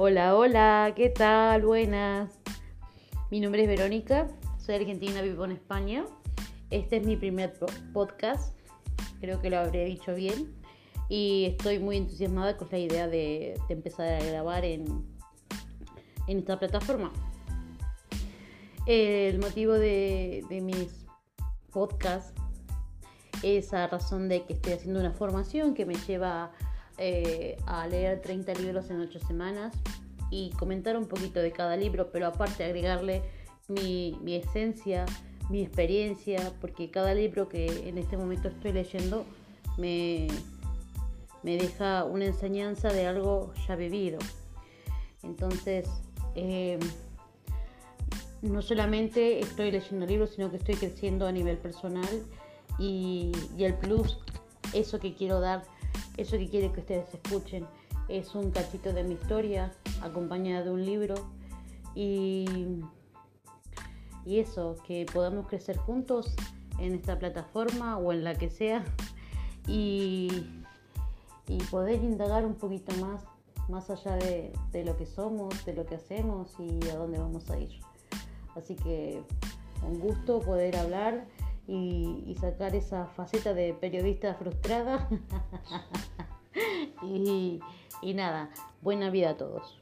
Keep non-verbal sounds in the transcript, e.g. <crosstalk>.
Hola, hola, ¿qué tal? Buenas. Mi nombre es Verónica, soy argentina, vivo en España. Este es mi primer podcast, creo que lo habré dicho bien. Y estoy muy entusiasmada con la idea de, empezar a grabar en, en esta plataforma. El motivo de, de mis podcasts es a razón de que estoy haciendo una formación que me lleva a eh, a leer 30 libros en 8 semanas y comentar un poquito de cada libro, pero aparte agregarle mi, esencia, mi experiencia, porque cada libro que en este momento estoy leyendo me, me deja una enseñanza de algo ya vivido. Entonces, eh, no solamente estoy leyendo libros, sino que estoy creciendo a nivel personal y, y el plus, eso que quiero dar eso que quiere que ustedes escuchen es un cachito de mi historia acompañada de un libro. Y, y eso, que podamos crecer juntos en esta plataforma o en la que sea. <laughs> Y, y poder indagar un poquito más, más allá de, de lo que somos, de lo que hacemos y a dónde vamos a ir. Así que un gusto poder hablar y, sacar esa faceta de periodista frustrada. <laughs> y, y nada, buena vida a todos.